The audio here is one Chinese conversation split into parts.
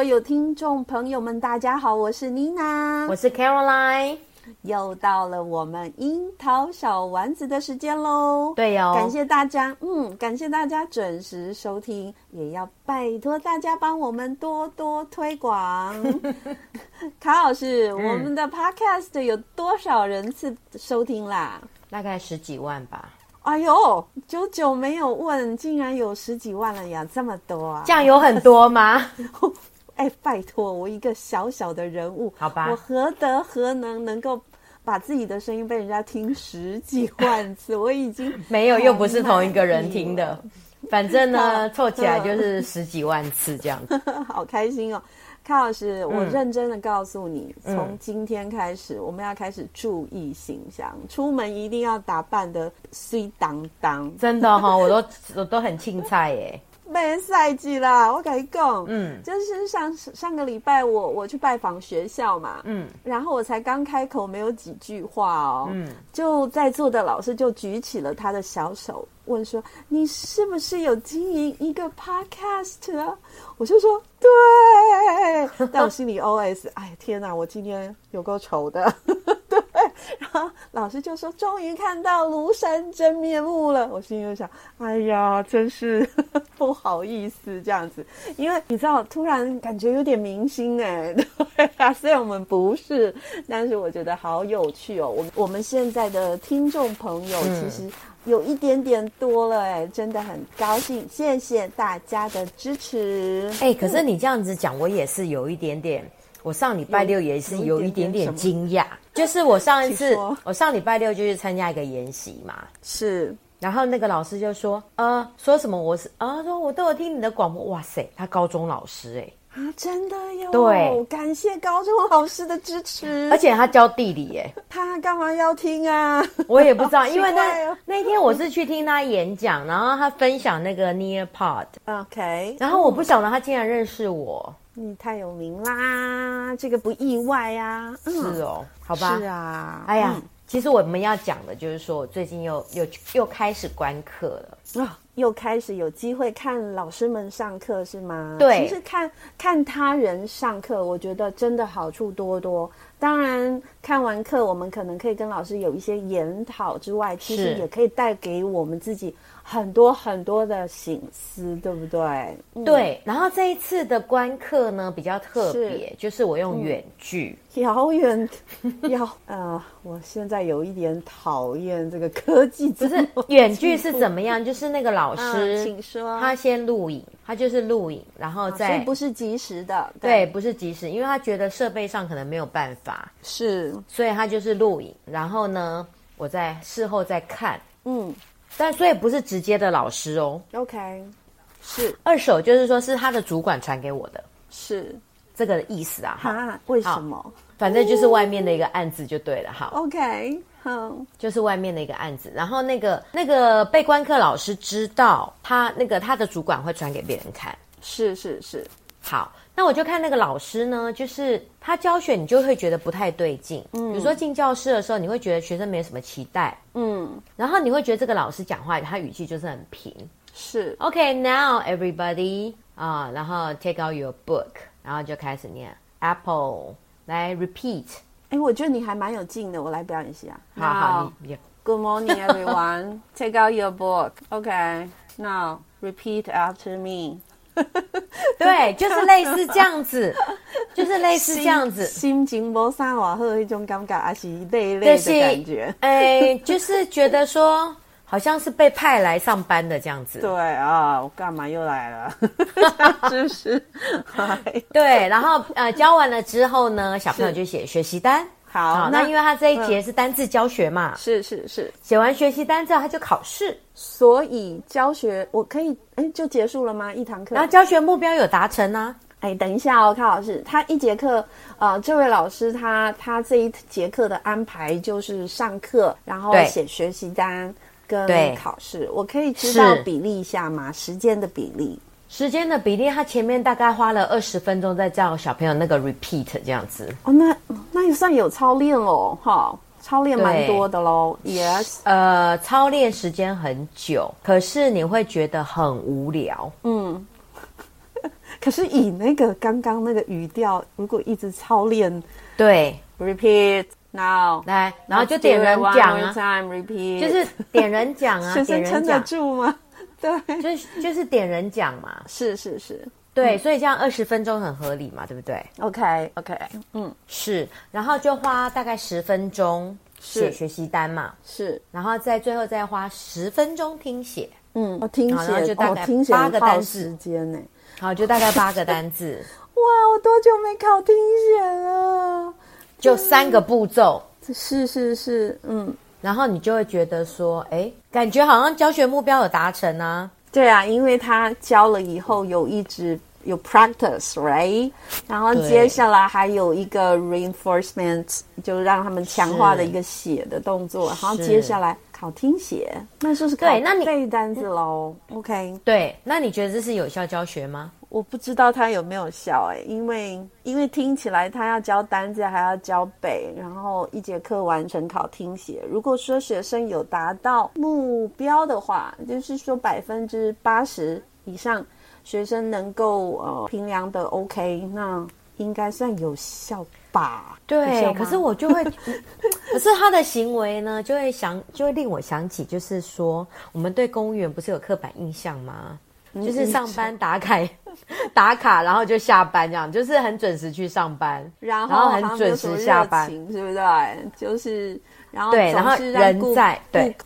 所有听众朋友们，大家好，我是妮娜，我是 Caroline。又到了我们樱桃小丸子的时间喽！对哟、哦，感谢大家，嗯，感谢大家准时收听，也要拜托大家帮我们多多推广。卡老师，嗯、我们的 Podcast 有多少人次收听啦？大概十几万吧。哎呦，久久没有问，竟然有十几万了呀，这么多啊！这样有很多吗？哎，拜托我一个小小的人物，好吧，我何德何能能够把自己的声音被人家听十几万次？我已经没有，又不是同一个人听的，反正呢，凑起来就是十几万次这样子，好开心哦！康老师，我认真的告诉你，嗯、从今天开始，我们要开始注意形象，嗯、出门一定要打扮的水当当，真的哈、哦，我都我都很青菜耶。没赛季啦，我跟你讲，嗯，就是上上个礼拜我我去拜访学校嘛，嗯，然后我才刚开口没有几句话哦，嗯，就在座的老师就举起了他的小手，问说：“你是不是有经营一个 podcast 啊？”我就说：“对。”但我心里 OS：“ 哎，天哪，我今天有够丑的。”然后老师就说：“终于看到庐山真面目了。”我心里就想：“哎呀，真是 不好意思这样子，因为你知道，突然感觉有点明星哎，对啊，虽然我们不是，但是我觉得好有趣哦。我我们现在的听众朋友其实有一点点多了哎，真的很高兴，谢谢大家的支持。哎，可是你这样子讲，我也是有一点点。我上礼拜六也是有一点点惊讶，就是我上一次，我上礼拜六就去参加一个研习嘛，是，然后那个老师就说，呃，说什么我是啊，说我都有听你的广播，哇塞，他高中老师哎，啊，真的哟，对，感谢高中老师的支持，而且他教地理耶，他干嘛要听啊？我也不知道，因为那那天我是去听他演讲，然后他分享那个 Nearpod，OK，然后我不晓得他竟然认识我。你太有名啦，这个不意外呀、啊。是哦，好吧。是啊。哎呀，嗯、其实我们要讲的就是说，我最近又又又开始观课了啊、哦，又开始有机会看老师们上课是吗？对。其实看看他人上课，我觉得真的好处多多。当然，看完课我们可能可以跟老师有一些研讨之外，其实也可以带给我们自己。很多很多的醒思，对不对？对。然后这一次的观课呢，比较特别，是就是我用远距，遥远，遥呃，我现在有一点讨厌这个科技。不是远距是怎么样？就是那个老师，嗯、请说。他先录影，他就是录影，然后再，所以不是及时的，对，对，不是及时，因为他觉得设备上可能没有办法，是，所以他就是录影，然后呢，我在事后再看，嗯。但所以不是直接的老师哦，OK，是。二手，就是说是他的主管传给我的，是。这个意思啊？哈，为什么？反正就是外面的一个案子就对了，哈，OK，好，就是外面的一个案子。然后那个那个被观课老师知道他那个他的主管会传给别人看，是是是，好，那我就看那个老师呢，就是他教学，你就会觉得不太对劲。嗯，比如说进教室的时候，你会觉得学生没什么期待。嗯，然后你会觉得这个老师讲话，他语气就是很平。是，OK，now everybody 啊、uh，然后 take out your book，然后就开始念 apple，来 repeat。哎，我觉得你还蛮有劲的，我来表演一下。好好，你 Good morning everyone. Take out your book. Okay, now repeat after me. 对，就是类似这样子，就是类似这样子。心情没啥好，一种感觉，还是累累的感觉。哎，就是觉得说，好像是被派来上班的这样子。对啊，我干嘛又来了？是不是？对，然后呃，教完了之后呢，小朋友就写学习单。好，好，那因为他这一节是单字教学嘛，是是是，写完学习单之后他就考试，所以教学我可以哎就结束了吗？一堂课，然后教学目标有达成呢？哎，等一下哦，康老师，他一节课，呃，这位老师他他这一节课的安排就是上课，然后写学习单跟考试，我可以知道比例一下吗？时间的比例。时间的比例，他前面大概花了二十分钟在教小朋友那个 repeat 这样子。哦，那那也算有操练哦，哈，操练蛮多的喽。Yes，呃，操练时间很久，可是你会觉得很无聊。嗯，可是以那个刚刚那个语调，如果一直操练，对，repeat now，来，然后就点人讲啊，repeat，就是点人讲啊，点人讲，撑得住吗？对，就是就是点人讲嘛，是是是，对，嗯、所以这样二十分钟很合理嘛，对不对？OK OK，嗯，是，然后就花大概十分钟写学习单嘛，是，然后再最后再花十分钟听写，嗯，我听写，就大概八个单字时间呢，好，就大概八个单字，哇，我多久没考听写了？就三个步骤，是是是，嗯。然后你就会觉得说，哎，感觉好像教学目标有达成呢。对啊，因为他教了以后有一直有 practice，right？然后接下来还有一个 reinforcement，就让他们强化的一个写的动作。然后接下来考听写，那就是对，那你背单词喽。OK，对，那你觉得这是有效教学吗？我不知道他有没有效哎，因为因为听起来他要教单字，还要教背，然后一节课完成考听写。如果说学生有达到目标的话，就是说百分之八十以上学生能够呃评量的 OK，那应该算有效吧？对，可是我就会，可是他的行为呢，就会想，就会令我想起，就是说我们对公务员不是有刻板印象吗？就是上班打卡，打卡，然后就下班，这样就是很准时去上班，然后很准时下班，是不是？对，就是然后对，然后人在顾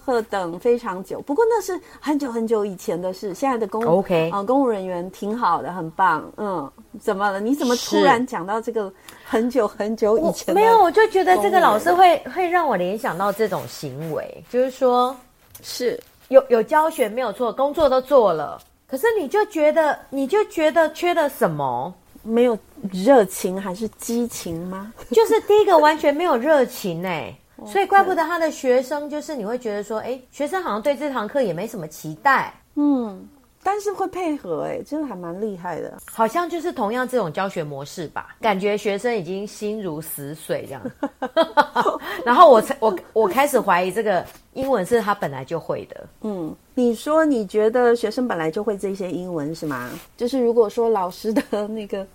客等非常久。不过那是很久很久以前的事，现在的公务 OK 啊，公务人员挺好的，很棒。嗯，怎么了？你怎么突然讲到这个很久很久以前？没有，我就觉得这个老师会会让我联想到这种行为，就是说，是有有教学没有错，工作都做了。可是你就觉得，你就觉得缺了什么？没有热情还是激情吗？就是第一个完全没有热情哎，所以怪不得他的学生就是你会觉得说，哎，学生好像对这堂课也没什么期待，嗯。但是会配合哎，真的还蛮厉害的。好像就是同样这种教学模式吧，感觉学生已经心如死水这样。然后我才我我开始怀疑这个英文是他本来就会的。嗯，你说你觉得学生本来就会这些英文是吗？就是如果说老师的那个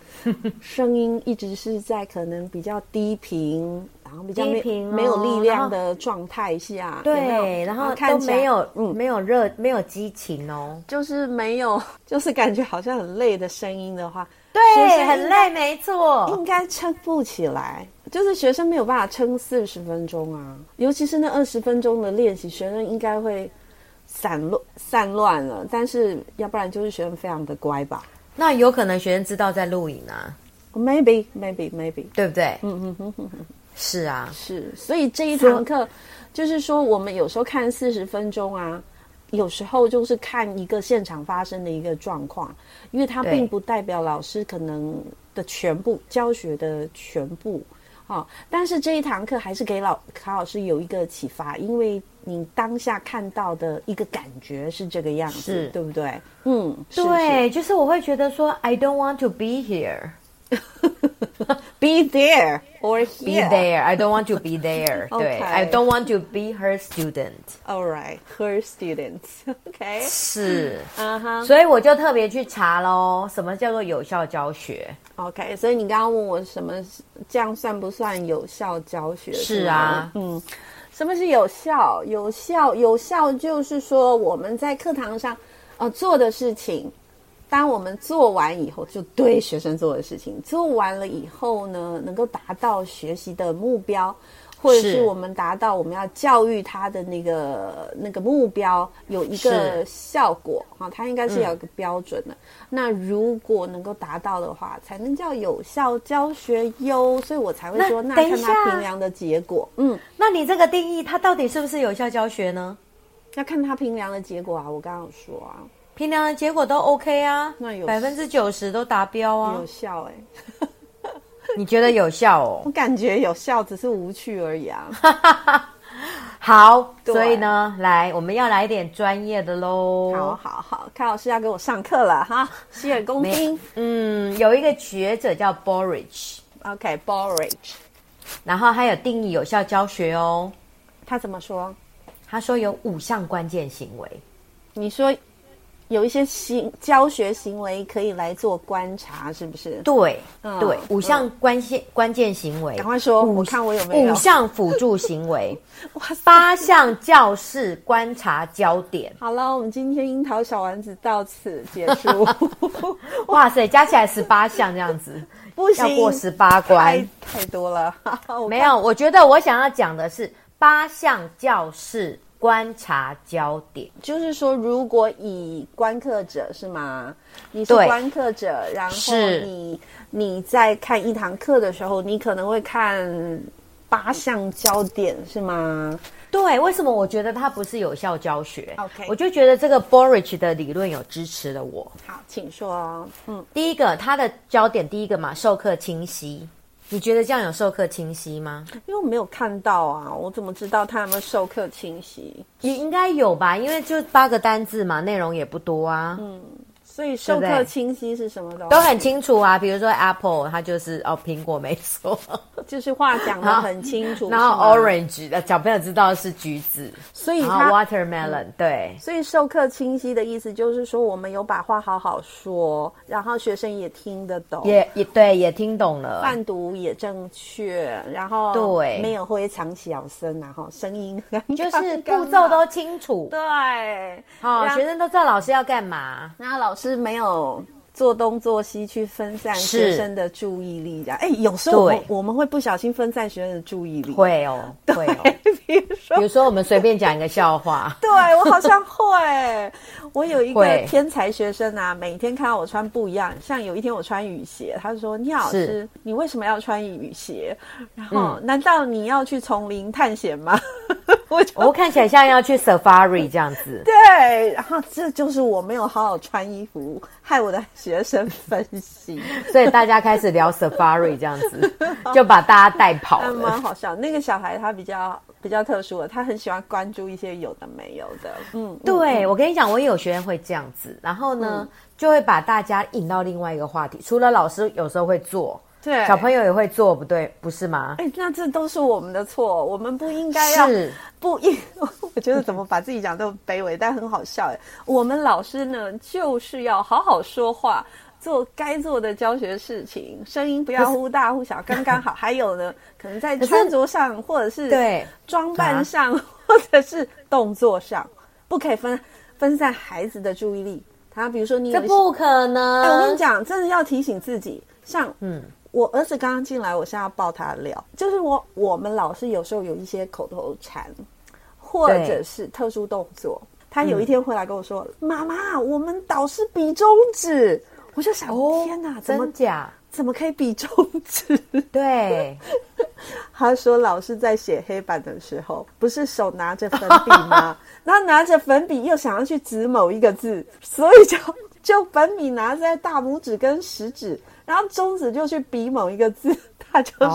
声音一直是在可能比较低频。然后比较没没有力量的状态下，对，然后都没有嗯。没有热没有激情哦，就是没有 就是感觉好像很累的声音的话，对，很累，没错，应该撑不起来，就是学生没有办法撑四十分钟啊，尤其是那二十分钟的练习，学生应该会散乱散乱了，但是要不然就是学生非常的乖吧，那有可能学生知道在录影啊，maybe maybe maybe，对不对？嗯嗯嗯嗯。是啊，是，所以这一堂课，就是说我们有时候看四十分钟啊，有时候就是看一个现场发生的一个状况，因为它并不代表老师可能的全部教学的全部，哦，但是这一堂课还是给老卡老师有一个启发，因为你当下看到的一个感觉是这个样子，对不对？嗯，对，是是就是我会觉得说，I don't want to be here。Be there or here. Be there. I don't want to be there. 对 Okay. I don't want to be her student. All right, her students. OK，是，嗯哼所以我就特别去查喽，什么叫做有效教学？，OK。所以你刚刚问我什么这样算不算有效教学？是啊嗯，什么是有效？有效，有效就是说我们在课堂上呃做的事情。当我们做完以后，就对学生做的事情做完了以后呢，能够达到学习的目标，或者是是我们达到我们要教育他的那个那个目标，有一个效果啊，它应该是有一个标准的。那如果能够达到的话，才能叫有效教学哟。所以我才会说，那看他评量的结果。嗯，那你这个定义，它到底是不是有效教学呢？要看他评量的结果啊。我刚刚有说啊，评量的结果都 OK 啊，那有百分之九十都达标啊有，效哎、你觉得有效哦 我？感觉有效，只是无趣而已啊。好，所以呢，来，我们要来点专业的喽。好好好，康老师要给我上课了哈，洗耳恭听。嗯，有一个学者叫 Borage，OK，Borage，、然后还有定义有效教学哦。他怎么说？他说有五项关键行为，你说有一些行教学行为可以来做观察，是不是？对、嗯对，五项关键、关键行为，赶快说，我看我有没有五。项辅助行为，哇塞八项教室观察焦点。好了，我们今天樱桃小丸子到此结束。哇塞，加起来十八项这样子，不行，要过十八关太。太多了。没有，我觉得我想要讲的是八项教室观察焦点。就是说，如果以观课者是吗？你是对观课者，然后你你在看一堂课的时候，你可能会看八项焦点是吗？对，为什么我觉得它不是有效教学 OK 我就觉得这个 Borage 的理论有支持了我。好，请说哦。嗯，第一个，它的焦点第一个嘛，授课清晰。你觉得这样有授课清晰吗？因为我没有看到啊，我怎么知道他有没有授课清晰？也应该有吧，因为就八个单字嘛，内容也不多啊，所以授课清晰是什么东西？都很清楚啊。比如说 Apple，它就是哦苹果没错，就是话讲的很清楚。然后 Orange，小朋友知道是橘子，所以 Watermelon，、对所以授课清晰的意思就是说，我们有把话好好说，然后学生也听得懂，也也对，也听懂了。伴读也正确，然后对没有会藏小声，然后声音就是步骤都清楚，对，好、然学生都知道老师要干嘛。然后老师没有做东做西去分散学生的注意力，这样。哎，有时候我们我们会不小心分散学生的注意力，会哦，会哦。比如说比如说，我们随便讲一个笑话，对我好像会，我有一个 天才学生啊，每天看到我穿不一样，像有一天我穿雨鞋，他就说：“聂老师，你为什么要穿雨鞋？然后、嗯难道你要去丛林探险吗？” 我我看起来像要去 Safari 这样子。对，然后这就是我没有好好穿衣服，害我的学生分析，所以大家开始聊 Safari 这样子，就把大家带跑了蛮了。好笑。那个小孩他比较比较特殊的，他很喜欢关注一些有的没有的。嗯，嗯对，我跟你讲，我也有学员会这样子，然后呢，就会把大家引到另外一个话题。除了老师有时候会做，对，小朋友也会做，不对，不是吗？哎，那这都是我们的错，我们不应该要，不应。我觉得怎么把自己讲这么卑微，但很好笑哎。我们老师呢，就是要好好说话，做该做的教学事情，声音不要忽大忽小，刚刚好。还有呢，可能在穿着上，或者是对装扮上，或者是动作上，不可以分分散孩子的注意力。他比如说你有这不可能。哎，我跟你讲，真的要提醒自己，像嗯，我儿子刚刚进来，我现在要抱他聊，就是我我们老师有时候有一些口头禅，或者是特殊动作。他有一天回来跟我说：“妈妈，我们导师比中指。”我就想，哦，天哪，怎么真假？怎么可以比中指？对，他说老师在写黑板的时候，不是手拿着粉笔吗？然后拿着粉笔又想要去指某一个字，所以就 就粉笔拿在大拇指跟食指，然后中指就去比某一个字。他就说、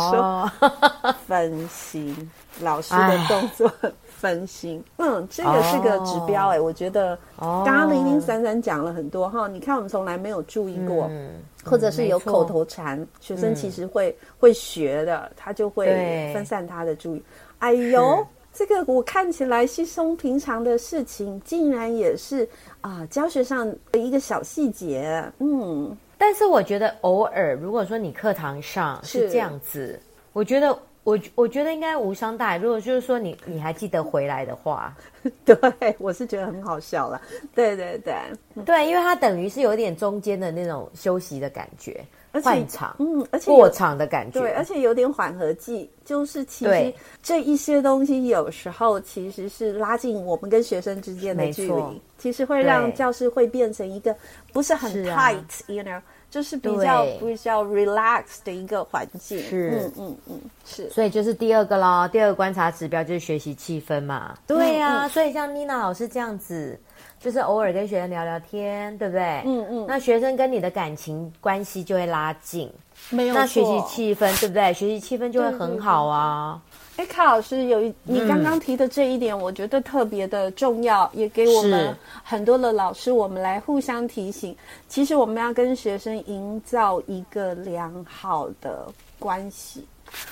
哦分心，老师的动作分心。嗯，这个是个指标哎、欸，我觉得哦刚刚零零散散讲了很多哈。你看我们从来没有注意过。嗯或者是有口头禅，嗯、学生其实会、嗯、会学的，他就会分散他的注意。哎呦，这个我看起来稀松平常的事情，竟然也是啊、呃，教学上的一个小细节。嗯，但是我觉得偶尔，如果说你课堂上是这样子，我觉得。我我觉得应该无伤大雅。如果就是说你你还记得回来的话，对，我是觉得很好笑了。对对对 对，因为它等于是有点中间的那种休息的感觉，换场，嗯，而且过场的感觉，对，而且有点缓和剂，就是其实这一些东西有时候其实是拉近我们跟学生之间的距离，其实会让教室会变成一个不是很 tight，you know。就是比较比较 relax 的一个环境，是，嗯嗯嗯，是，所以就是第二个咯，第二个观察指标就是学习气氛嘛。对呀、啊，嗯嗯、所以像妮娜老师这样子，就是偶尔跟学生聊聊天，对不对？嗯嗯，嗯那学生跟你的感情关系就会拉近，没有错。那学习气氛，对不对？学习气氛就会很好啊。哎，卡老师有一，你刚刚提的这一点，我觉得特别的重要，嗯、也给我们很多的老师，我们来互相提醒。其实我们要跟学生营造一个良好的关系，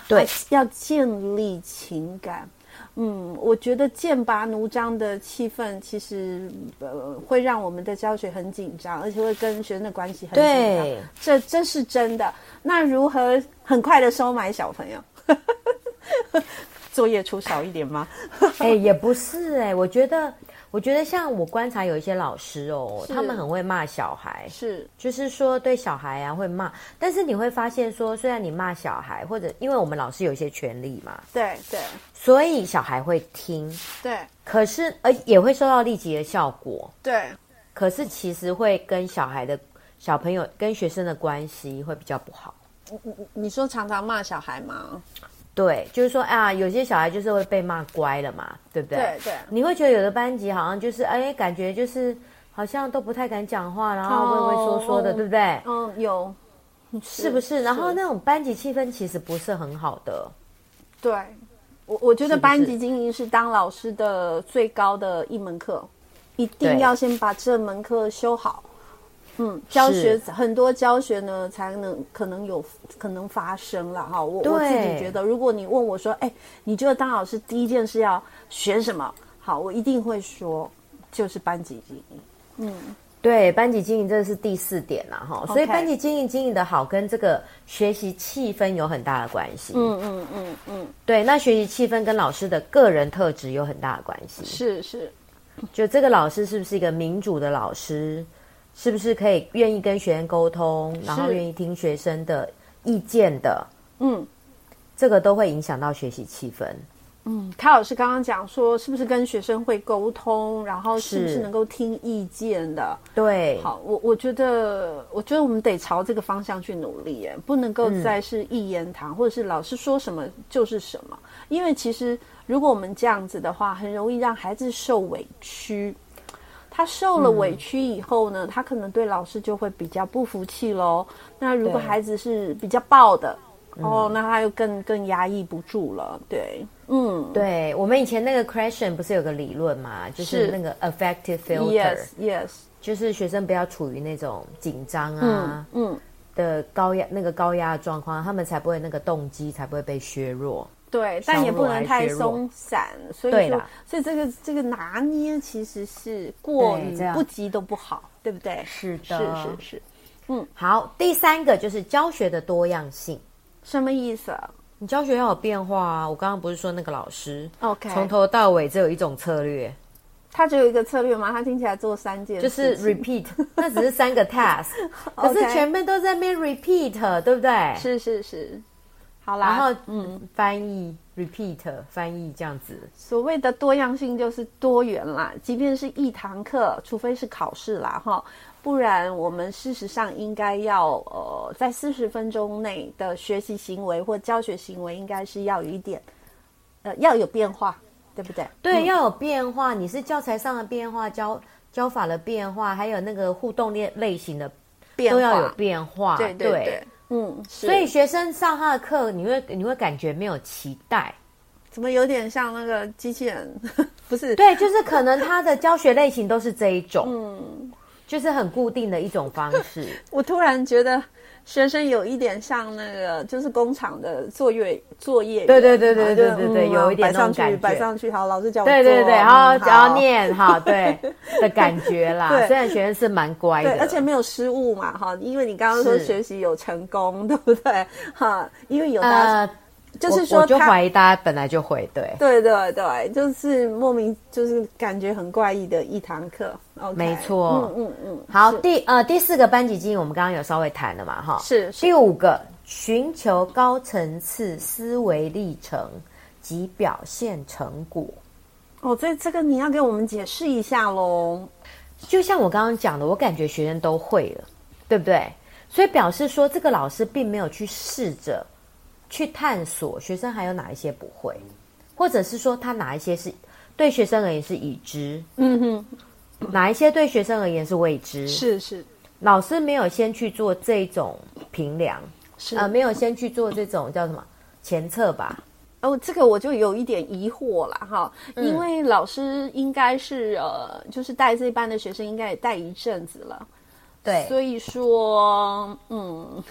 对，要建立情感。嗯，我觉得剑拔弩张的气氛，其实呃会让我们的教学很紧张，而且会跟学生的关系很紧张。对，这这是真的。那如何很快的收买小朋友？作业出少一点吗？哎、欸，也不是哎、欸，我觉得，我觉得像我观察有一些老师哦，他们很会骂小孩，是，就是说对小孩啊会骂，但是你会发现说，虽然你骂小孩，或者因为我们老师有一些权利嘛，对对，所以小孩会听，对，可是呃也会收到立即的效果，对，可是其实会跟小孩的小朋友跟学生的关系会比较不好。你你你说常常骂小孩吗？对，就是说啊，有些小孩就是会被骂乖了嘛，对不对？对对。你会觉得有的班级好像就是哎，感觉就是好像都不太敢讲话，然后畏畏缩缩的，哦、对不对？嗯，有，是，是不是？然后那种班级气氛其实不是很好的。对，我我觉得班级经营是当老师的最高的一门课，一定要先把这门课修好。嗯，教学很多教学呢，才能可能有可能发生了哈。我我自己觉得，如果你问我说，哎，你觉得当老师第一件事要学什么？好，我一定会说，就是班级经营。嗯，对，班级经营这是第四点了哈。所以班级经营经营的好，跟这个学习气氛有很大的关系。嗯嗯嗯嗯，嗯嗯对，那学习气氛跟老师的个人特质有很大的关系。是是，就这个老师是不是一个民主的老师？是不是可以愿意跟学生沟通，然后愿意听学生的意见的？嗯，这个都会影响到学习气氛。嗯，卡老师刚刚讲说，是不是跟学生会沟通，然后是不是能够听意见的？对，好，我我觉得，我觉得我们得朝这个方向去努力，耶，不能够再是一言堂，嗯、或者是老师说什么就是什么。因为其实如果我们这样子的话，很容易让孩子受委屈。他受了委屈以后呢，嗯、他可能对老师就会比较不服气喽。那如果孩子是比较暴的，哦，那他又更更压抑不住了。对，嗯，对，我们以前那个 Krashen 不是有个理论嘛，就是那个 affective filter，yes，yes，yes 就是学生不要处于那种紧张啊，嗯，嗯的高压那个高压的状况，他们才不会那个动机才不会被削弱。对，但也不能太松散，所以说，所以这个这个拿捏其实是过于不及都不好，对，对不对？是的，是是是，嗯，好，第三个就是教学的多样性，什么意思？啊你教学要有变化啊！我刚刚不是说那个老师，OK，从头到尾只有一种策略，他只有一个策略吗？他听起来做三件事，就是 repeat，那只是三个 task，可是全部都在那边 repeat，对不对？是是是。好啦，然后嗯，翻译 repeat 翻译这样子。所谓的多样性就是多元啦，即便是一堂课，除非是考试啦哈，不然我们事实上应该要呃，在四十分钟内的学习行为或教学行为，应该是要有一点呃要有变化，对不对？对，嗯、要有变化。你是教材上的变化，教教法的变化，还有那个互动类类型的变化，都要有变化。对对对。对嗯，所以学生上他的课，你会你会感觉没有期待，怎么有点像那个机器人？不是，对，就是可能他的教学类型都是这一种。嗯，就是很固定的一种方式。我突然觉得。学生有一点像那个，就是工厂的作业作业。对对对对对对对，有一点那种感觉。摆上去，好，老师教我。对对对，然后只要念哈，对 的感觉啦。虽然学生是蛮乖的，而且没有失误嘛，哈，因为你刚刚说学习有成功，对不对？哈，因为有大。就是说，我就怀疑大家本来就会对，对对对，就是莫名就是感觉很怪异的一堂课。Okay, 没错，嗯嗯嗯。好，第呃第四个班级经营，我们刚刚有稍微谈了嘛，哈，是，是。第五个，寻求高层次思维历程及表现成果。哦，所以这个你要给我们解释一下喽。就像我刚刚讲的，我感觉学生都会了，对不对？所以表示说，这个老师并没有去试着。去探索学生还有哪一些不会，或者是说他哪一些是对学生而言是已知，嗯哼，哪一些对学生而言是未知？是是，老师没有先去做这种评量，是呃，没有先去做这种叫什么前测吧？哦，这个我就有一点疑惑了哈，因为老师应该是呃，就是带这一班的学生应该也带一阵子了，对，所以说嗯。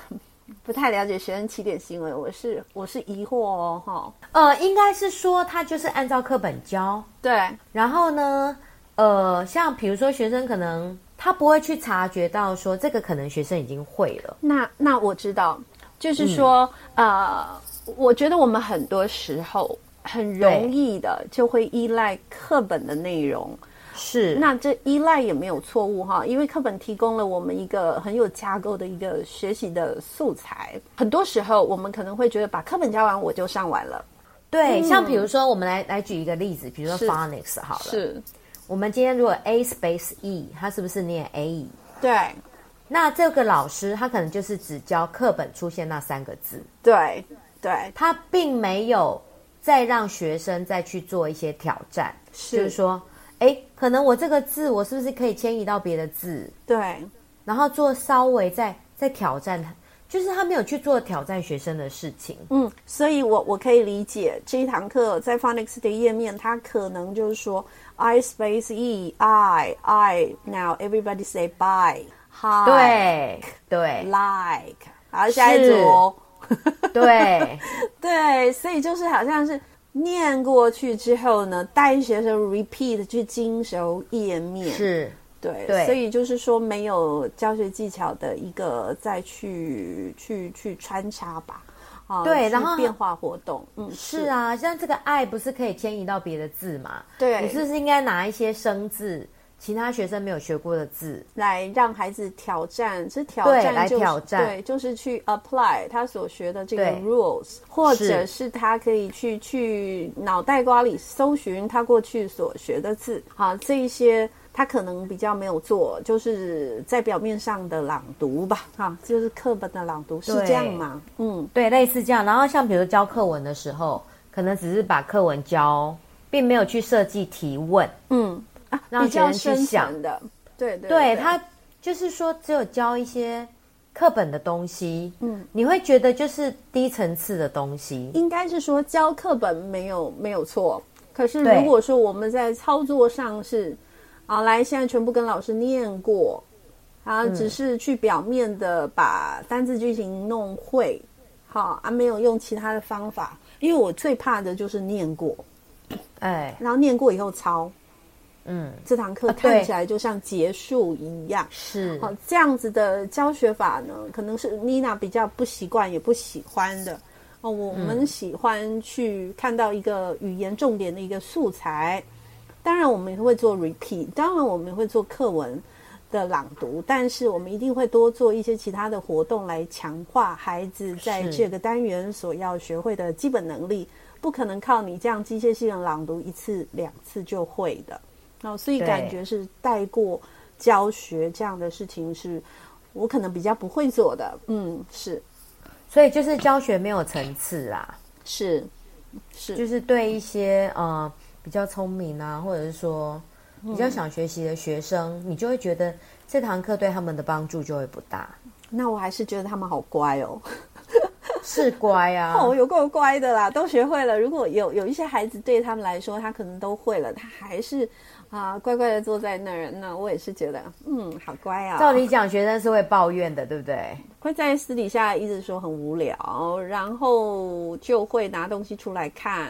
不太了解学生起点行为，我是我是疑惑哦，哈，呃，应该是说他就是按照课本教，对，然后呢，呃，像比如说学生可能他不会去察觉到说这个可能学生已经会了，那那我知道，就是说，嗯、呃，我觉得我们很多时候很容易的就会依赖课本的内容。是，那这依赖也没有错误哈，因为课本提供了我们一个很有架构的一个学习的素材。很多时候我们可能会觉得把课本教完我就上完了。对，嗯、像比如说我们来来举一个例子，比如说 phonics 好了，是我们今天如果 a space e，它是不是念 a？对，那这个老师他可能就是只教课本出现那三个字，对对，他并没有再让学生再去做一些挑战，是就是说。哎，可能我这个字，我是不是可以迁移到别的字？对，然后做稍微再再挑战他，就是他没有去做挑战学生的事情。嗯，所以我我可以理解这一堂课在 Phonics 的页面，他可能就是说 I space E I I now everybody say bye hi 对对 like 好，下一组对 对，所以就是好像是。念过去之后呢，带学生 repeat 去精熟页面，是。对，对，所以就是说没有教学技巧的一个再去去去穿插吧，啊，对，然后变化活动，嗯，是。啊，像这个爱不是可以迁移到别的字嘛？对，你是不是应该拿一些生字？其他学生没有学过的字，来让孩子挑战，是挑战、就是、来挑战，对，就是去 apply 他所学的这个 rules，或者是他可以去去脑袋瓜里搜寻他过去所学的字，好，这一些他可能比较没有做，就是在表面上的朗读吧，哈，就是课本的朗读是这样吗？嗯，对，类似这样。然后像比如教课文的时候，可能只是把课文教，并没有去设计提问，嗯。啊，让学生去想。的，对对，对，他就是说，只有教一些课本的东西，嗯，你会觉得就是低层次的东西。应该是说教课本没有没有错，可是如果说我们在操作上是，啊，来现在全部跟老师念过，啊，只是去表面的把单字句型弄会，好啊，没有用其他的方法，因为我最怕的就是念过，哎，然后念过以后抄。嗯，这堂课看起来就像结束一样，是。好这样子的教学法呢，可能是妮娜比较不习惯也不喜欢的。哦。我们喜欢去看到一个语言重点的一个素材，当然我们也会做 repeat，当然我们也会做课文的朗读，但是我们一定会多做一些其他的活动来强化孩子在这个单元所要学会的基本能力，不可能靠你这样机械性的朗读一次两次就会的。哦，所以感觉是带过教学这样的事情，是我可能比较不会做的。嗯，是，所以就是教学没有层次啊，是是，就是对一些呃比较聪明啊，或者是说比较想学习的学生，嗯、你就会觉得这堂课对他们的帮助就会不大。那我还是觉得他们好乖哦。是乖啊，哦，有够乖的啦，都学会了。如果有有一些孩子对他们来说，他可能都会了，他还是啊乖乖的坐在那儿，那我也是觉得，嗯，好乖啊。照理讲，学生是会抱怨的，对不对？会在私底下一直说很无聊，然后就会拿东西出来看，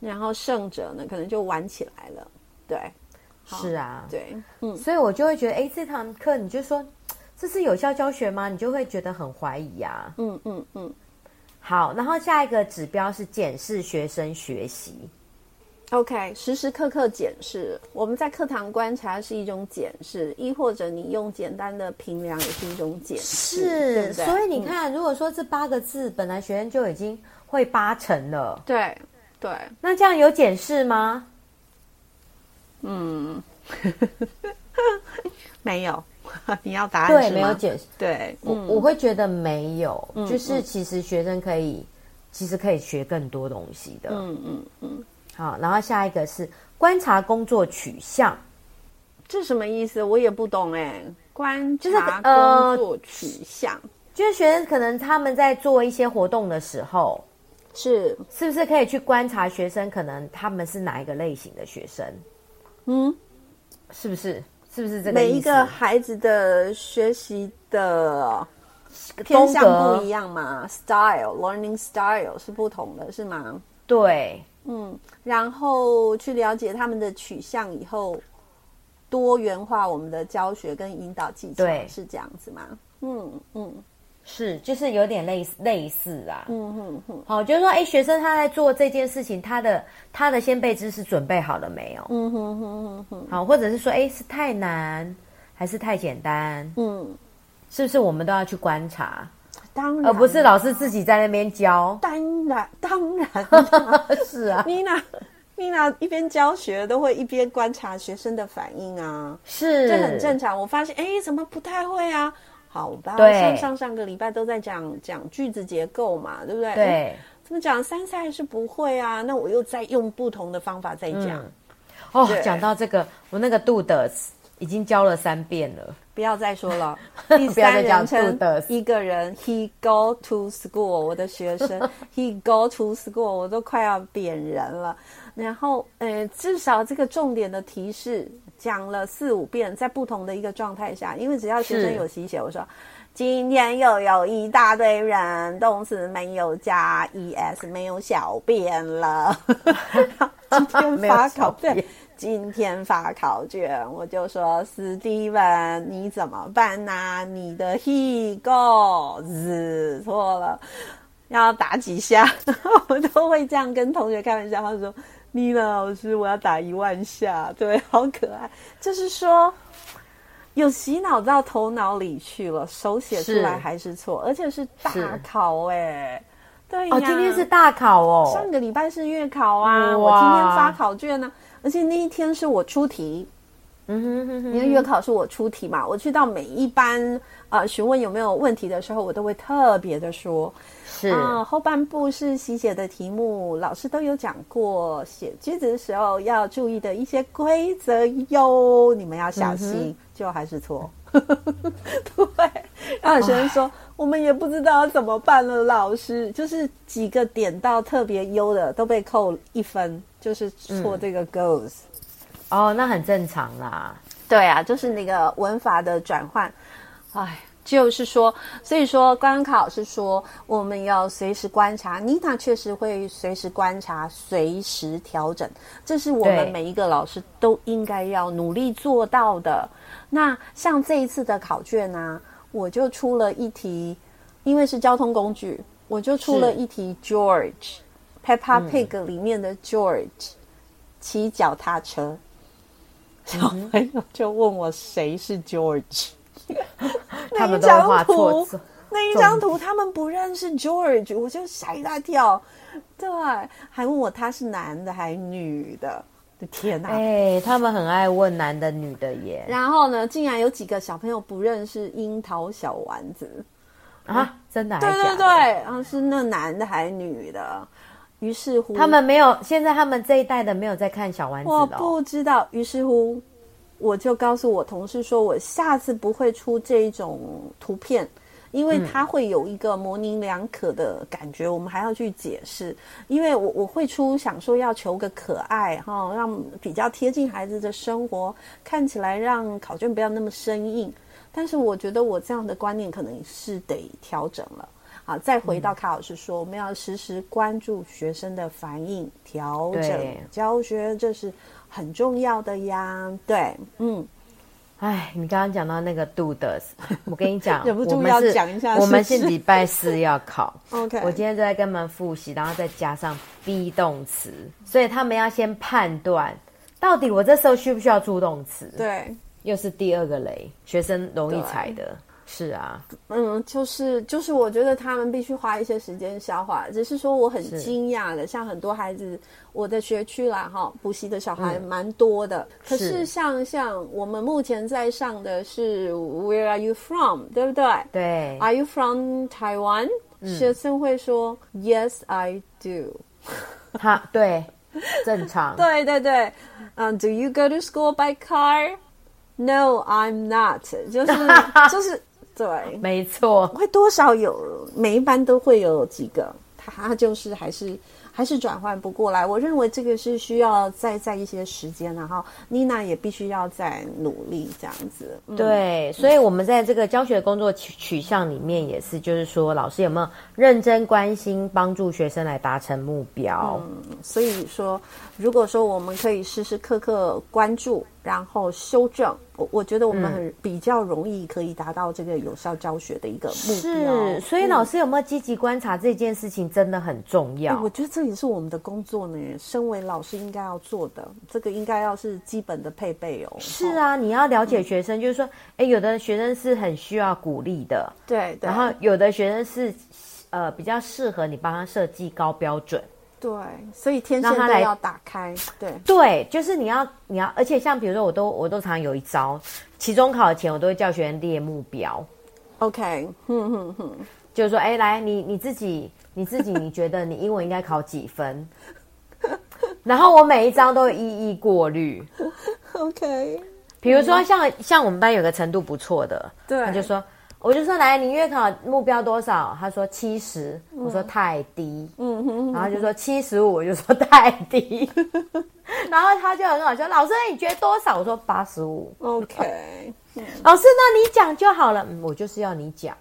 然后胜者呢，可能就玩起来了。对，是啊，对，嗯，所以我就会觉得，哎，这堂课你就说。这是有效教学吗？你就会觉得很怀疑呀、啊。嗯嗯嗯。好，然后下一个指标是检视学生学习。OK，时时刻刻检视。我们在课堂观察是一种检视，亦或者你用简单的评量也是一种检视。是，对不对？所以你看，如果说这八个字本来学生就已经会八成了，对对，那这样有检视吗？嗯，没有。你要答案对，没有解释。对，我我会觉得没有，就是其实学生可以，其实可以学更多东西的。嗯嗯嗯。好，然后下一个是观察工作取向，这什么意思？我也不懂哎。观察工作取向，就是学生可能他们在做一些活动的时候，是是不是可以去观察学生？可能他们是哪一个类型的学生？嗯，是不是？是不是这个？每一个孩子的学习的偏向不一样嘛？Style, learning style 是不同的，是吗？对，嗯，然后去了解他们的取向以后，多元化我们的教学跟引导技巧，对，是这样子吗？嗯嗯。是，就是有点类似类似啊。嗯哼哼。好，就是说，哎，学生他在做这件事情，他的他的先备知识准备好了没有？嗯哼哼哼哼。好，或者是说，哎，是太难还是太简单？嗯，是不是我们都要去观察？当然，而不是老师自己在那边教。当然，当然 是啊。妮娜，妮娜一边教学都会一边观察学生的反应啊，是，这很正常。我发现，哎，怎么不太会啊？好吧，对，上上上个礼拜都在讲讲句子结构嘛，对不对？对，怎么讲三次还是不会啊？那我又再用不同的方法再讲。嗯、哦，讲到这个，我那个 do does 已经教了三遍了，不要再说了。第三人称一个人，he go to school，我的学生，he go to school，我都快要扁人了。然后，呃，至少这个重点的提示。讲了四五遍，在不同的一个状态下，因为只要学生有吸血，我说今天又有一大堆人，动词没有加 es，没有小便了。今天发考卷，今天发考卷，我就说史蒂文，你怎么办呢、啊？你的 he goes 错了，要打几下？我都会这样跟同学开玩笑，他说。妮娜老师，我要打一万下，对，好可爱。就是说，有洗脑到头脑里去了，手写出来还是错，是而且是大考哎、欸。对呀，哦，今天是大考哦。上个礼拜是月考啊，我今天发考卷呢、啊，而且那一天是我出题。嗯哼哼哼，因为月考是我出题嘛，我去到每一班呃询问有没有问题的时候，我都会特别的说。是啊、呃，后半部是习写的题目，老师都有讲过，写句子的时候要注意的一些规则哟，你们要小心，就还是错。对，然后有学生说，我们也不知道怎么办了，老师，就是几个点到特别优的都被扣一分，就是错这个 goes。嗯、哦，那很正常啦。对啊，就是那个文法的转换，哎。就是说，所以说，刚刚卡老师说，我们要随时观察。妮娜确实会随时观察，随时调整，这是我们每一个老师都应该要努力做到的。那像这一次的考卷呢、啊，我就出了一题，因为是交通工具，我就出了一题 George 是 Peppa Pig 里面的 George 骑脚踏车，小朋友就问我谁是 George。那一张图，那一张图他们不认识 George，我就吓一大跳。对，还问我他是男的还是女的？天哪！哎，他们很爱问男的女的耶。然后呢，竟然有几个小朋友不认识樱桃小丸子啊？真的？对对对，然后是那男的还是女的？于是乎，他们没有。现在他们这一代的没有在看小丸子，我不知道。于是乎。我就告诉我同事说，我下次不会出这一种图片，因为它会有一个模棱两可的感觉，我们还要去解释。因为我我会出想说要求个可爱哈，让比较贴近孩子的生活，看起来让考卷不要那么生硬。但是我觉得我这样的观念可能是得调整了。好，再回到卡老师说，我们要时时关注学生的反应，调整教学，这是很重要的呀。对，嗯。哎，你刚刚讲到那个 do does，我跟你讲，忍不住要讲一下。我们是礼拜四要考，OK。我今天在跟他们复习，然后再加上 be 动词，所以他们要先判断，到底我这时候需不需要助动词？对，又是第二个雷，学生容易踩的。是啊，嗯，就是就是，我觉得他们必须花一些时间消化。只是说我很惊讶的，像很多孩子，我的学区啦，哈，补习的小孩蛮多的。嗯、可是像是像我们目前在上的是 Where are you from？对不对？对。Are you from Taiwan？、嗯、学生会说 Yes, I do。他，对，正常。对对对，嗯、um,，Do you go to school by car？No, I'm not。就是 就是。对，没错，会多少有，每一班都会有几个，他就是还是还是转换不过来。我认为这个是需要再在一些时间，然后妮娜也必须要再努力这样子。嗯、对，所以我们在这个教学工作取取向里面也是，就是说老师有没有认真关心，帮助学生来达成目标。嗯，所以说，如果说我们可以时时刻刻关注。然后修正，我我觉得我们很比较容易可以达到这个有效教学的一个目标。是，所以老师有没有积极观察这件事情，真的很重要。我觉得这也是我们的工作呢，身为老师应该要做的，这个应该要是基本的配备哦。是啊，你要了解学生，嗯、就是说，哎，有的学生是很需要鼓励的，对，对，然后有的学生是呃比较适合你帮他设计高标准。对，所以天线都要打开。对对，就是你要你要，而且像比如说，我都我都常有一招，期中考前我都会叫学生列目标。OK，哼哼哼，就是说，哎，来，你你自己你自己，你觉得你英文应该考几分？然后我每一张都一一过滤。OK，比如说像像我们班有个程度不错的，对，他就说。我就说，来，你月考目标多少？他说七十，我说太低，嗯哼，然后就说七十五，我就说太低，然后他就很好笑，老师，你觉得多少？我说八十五，OK，老师，那你讲就好了，嗯，我就是要你讲。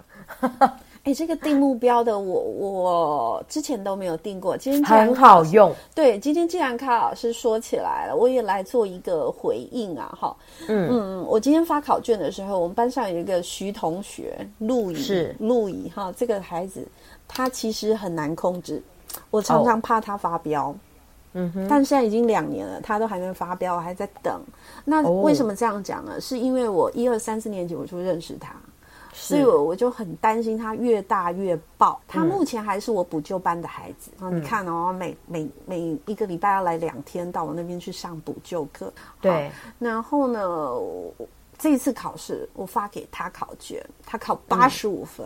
哎，这个定目标的我，我我之前都没有定过。今天很好用。对，今天既然卡老师说起来了，我也来做一个回应啊！哈，嗯嗯，我今天发考卷的时候，我们班上有一个徐同学，陆怡，是陆怡哈，这个孩子他其实很难控制，我常常怕他发飙。嗯哼，但现在已经两年了，他都还没发飙，我还在等。那为什么这样讲呢？是因为我一二三四年级我就认识他。所以我我就很担心他越大越爆。他目前还是我补救班的孩子啊！嗯、你看哦，每每每一个礼拜要来两天到我那边去上补救课。对。然后呢，这一次考试我发给他考卷，他考八十五分。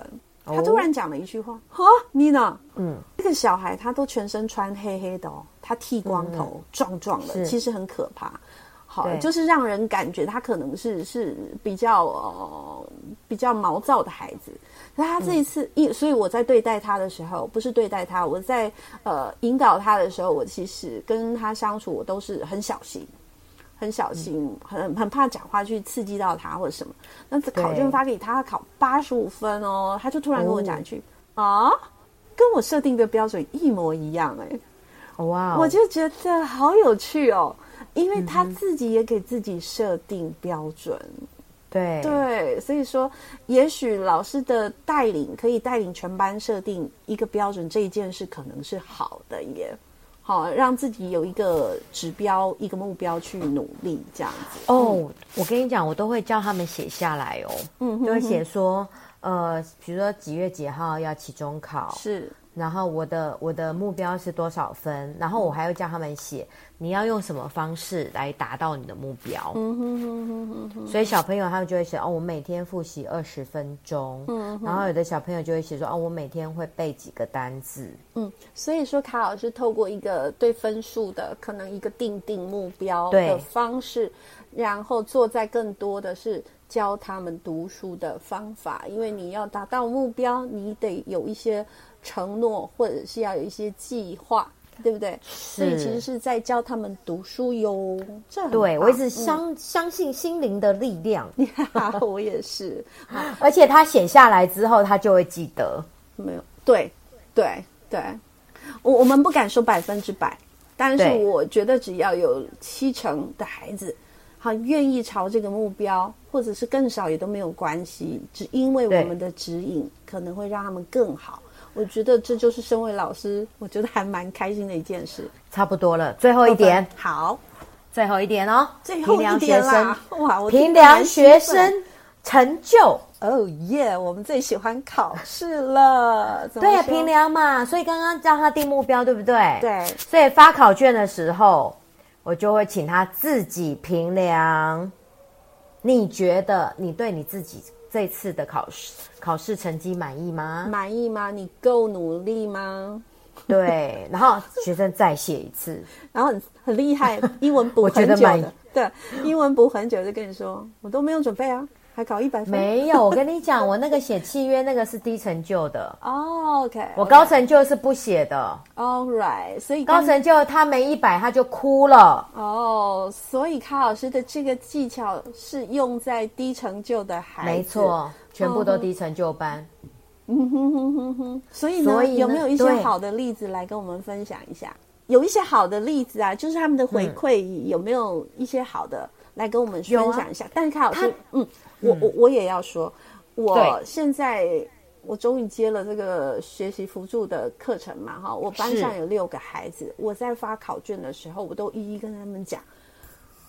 嗯、他突然讲了一句话：“哈、哦，妮娜，嗯，这个小孩他都全身穿黑黑的哦，他剃光头，嗯、壮壮的，其实很可怕。”好，就是让人感觉他可能是是比较呃比较毛躁的孩子。那他这一次一，嗯、所以我在对待他的时候，不是对待他，我在呃引导他的时候，我其实跟他相处，我都是很小心，很小心，嗯、很很怕讲话去刺激到他或者什么。那这考卷发给他，他考八十五分哦，他就突然跟我讲一句、哦、啊，跟我设定的标准一模一样哎，哇我就觉得好有趣哦。因为他自己也给自己设定标准，嗯、对。对，所以说，也许老师的带领可以带领全班设定一个标准，这一件事可能是好的耶，好让自己有一个指标、一个目标去努力，这样子。哦，嗯、我跟你讲，我都会叫他们写下来哦，嗯哼哼，就会写说，呃，比如说几月几号要期中考，是。然后我的我的目标是多少分？然后我还要叫他们写，你要用什么方式来达到你的目标？嗯哼哼哼哼。所以小朋友他们就会写哦，我每天复习二十分钟。嗯。然后有的小朋友就会写说哦，我每天会背几个单字。嗯，所以说卡老师透过一个对分数的可能一个定定目标的方式，然后做在更多的是教他们读书的方法，因为你要达到目标，你得有一些承诺，或者是要有一些计划。对不对？所以其实是在教他们读书哟。这对我一直相、嗯、相信心灵的力量。我也是。而且他写下来之后，他就会记得。没有，对，对，对。我我们不敢说百分之百，但是我觉得只要有七成的孩子，好愿意朝这个目标，或者是更少也都没有关系。只因为我们的指引，可能会让他们更好。我觉得这就是身为老师，我觉得还蛮开心的一件事。差不多了，最后一点，好，最后一点哦，最后一点啦！哇，我评量学生成就，哦耶！我们最喜欢考试了，对，评量嘛。所以刚刚让他定目标，对不对？对。所以发考卷的时候，我就会请他自己评量。你觉得你对你自己？这次的考试考试成绩满意吗？满意吗？你够努力吗？对，然后学生再写一次，然后很很厉害，英文补 很久的，对，英文补很久就跟你说，我都没有准备啊。还考一百分？没有，我跟你讲，我那个写契约那个是低成就的 哦。OK，我高成就是不写的。All right，所以高成就他没一百他就哭了。哦，所以卡老师的这个技巧是用在低成就的孩子，没错，全部都低成就班。嗯哼哼哼哼。所以呢，所以呢有没有一些好的例子来跟我们分享一下？有一些好的例子啊，就是他们的回馈、嗯、有没有一些好的来跟我们分享一下？啊、但是卡老师，嗯。我我我也要说，我现在我终于接了这个学习辅助的课程嘛，哈，我班上有六个孩子，我在发考卷的时候，我都一一跟他们讲，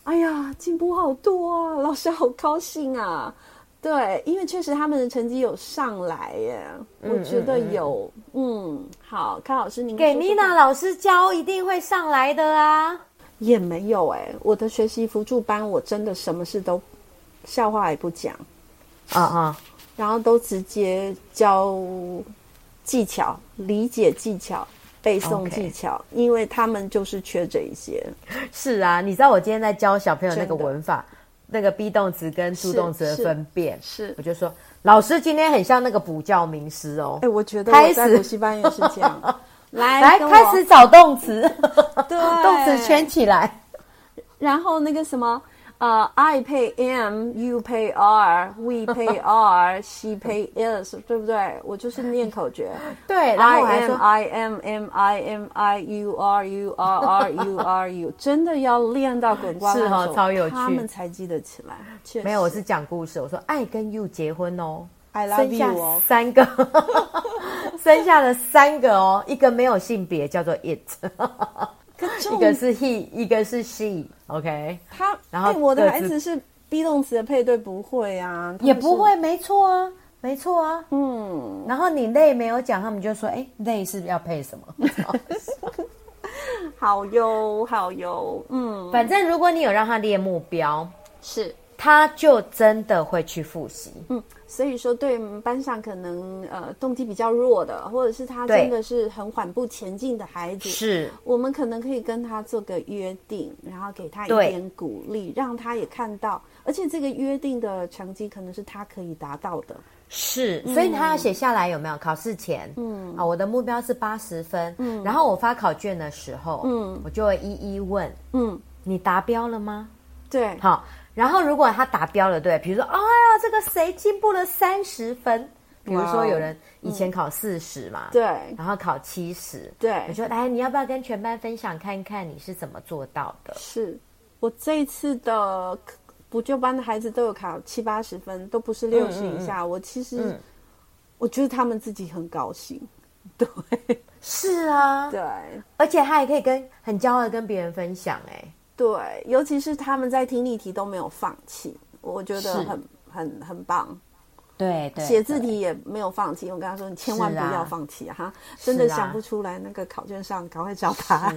哎呀，进步好多啊，老师好高兴啊，对，因为确实他们的成绩有上来耶，我觉得有，嗯，嗯，好，康老师您给妮娜老师教一定会上来的啊，也没有哎，我的学习辅助班我真的什么事都。笑话也不讲，啊啊，然后都直接教技巧、理解技巧、背诵技巧，Okay. 因为他们就是缺这一些。是啊，你知道我今天在教小朋友那个文法，那个 be 动词跟助动词的分辨，是，是我就说老师今天很像那个补教名师哦。哎，我觉得我在补习班也是这样。来来，开始找动词，对，动词圈起来，然后那个什么。呃、uh,，I pay M, you pay R, we pay R, she pay is，对不对？我就是念口诀。对，然后我还说 I am, I M I M I, you are, you are, R you are you，真的要练到滚瓜烂熟，超有趣，他们才记得起来。没有，我是讲故事。我说爱跟 you 结婚哦，I love you 哦，三个，生下了三个哦，一个没有性别，叫做 it。一个是 he，一个是 she，OK。他，然后我的孩子是 be 动词的配对不会啊，也不会，没错啊，没错啊，嗯。然后你 they 没有讲，他们就说，哎，they 是要配什么？好哟，好哟，嗯。反正如果你有让他列目标，是。他就真的会去复习，嗯，所以说对班上可能呃动机比较弱的，或者是他真的是很缓步前进的孩子，是。我们可能可以跟他做个约定，然后给他一点鼓励，让他也看到，而且这个约定的成绩可能是他可以达到的，是，所以他要写下来有没有？考试前，嗯，啊，我的目标是八十分，嗯，然后我发考卷的时候，嗯，我就会一一问，嗯，你达标了吗？对，好。然后，如果他达标了，对，比如说，哎呀，这个谁进步了三十分？比如说，有人以前考四十嘛，对，然后考七十，对。你说，哎，你要不要跟全班分享，看看你是怎么做到的？是我这一次的补救班的孩子都有考七八十分，都不是六十以下。我其实，我觉得他们自己很高兴。对，是啊，对，而且他也可以跟很骄傲的跟别人分享，哎。对，尤其是他们在听力题都没有放弃，我觉得很很很棒。对对，写字题也没有放弃。我跟他说：“你千万不要放弃啊！哈，真的想不出来那个考卷上，赶快找他。”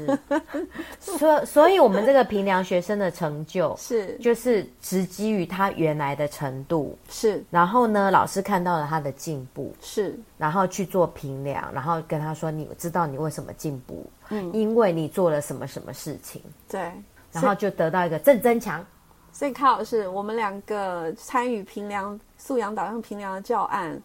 所 所以，我们这个评量学生的成就 是，是就是只基于他原来的程度是，然后呢，老师看到了他的进步是，然后去做评量，然后跟他说：“你知道你为什么进步？嗯，因为你做了什么什么事情。”对。然后就得到一个正增强，所以康老师，我们两个参与平凉素养导向平凉的教案，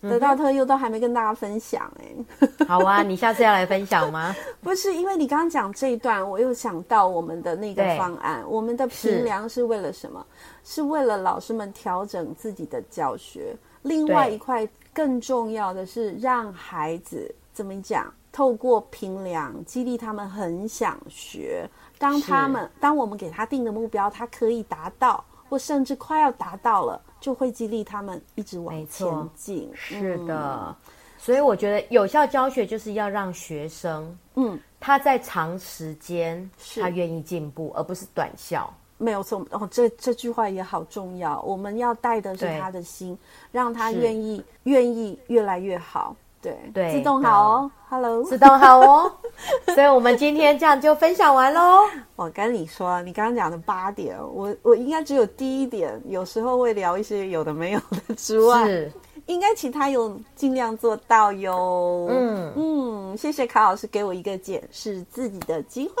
得到特优都还没跟大家分享哎、欸。好啊，你下次要来分享吗？不是，因为你刚刚讲这一段，我又想到我们的那个方案，我们的平凉是为了什么？是，是为了老师们调整自己的教学。另外一块更重要的是，让孩子怎么讲？透过评量激励他们很想学。当他们当我们给他定的目标，他可以达到，或甚至快要达到了，就会激励他们一直往前进。是的，嗯，所以我觉得有效教学就是要让学生，嗯，他在长时间他愿意进步，而不是短效。没有错哦，这这句话也好重要。我们要带的是他的心，让他愿意愿意越来越好。对对，自动好哦，Hello，自动好哦，所以我们今天这样就分享完喽。我跟你说，你刚刚讲的八点，我我应该只有第一点，有时候会聊一些有的没有的之外，是应该其他有尽量做到哟。嗯嗯，谢谢卡老师给我一个检视自己的机会。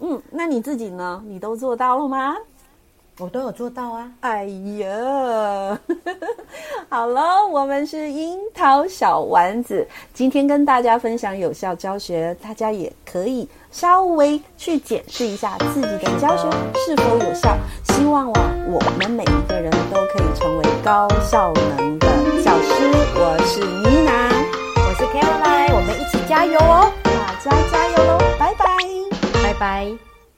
嗯，那你自己呢？你都做到了吗？我都有做到啊！哎呀，好了，我们是樱桃小丸子，今天跟大家分享有效教学，大家也可以稍微去检视一下自己的教学是否有效。希望啊，我们每一个人都可以成为高效能的教师。我是妮娜，我是 Caroline，我们一起加油哦！大家加油喽！拜拜，拜拜。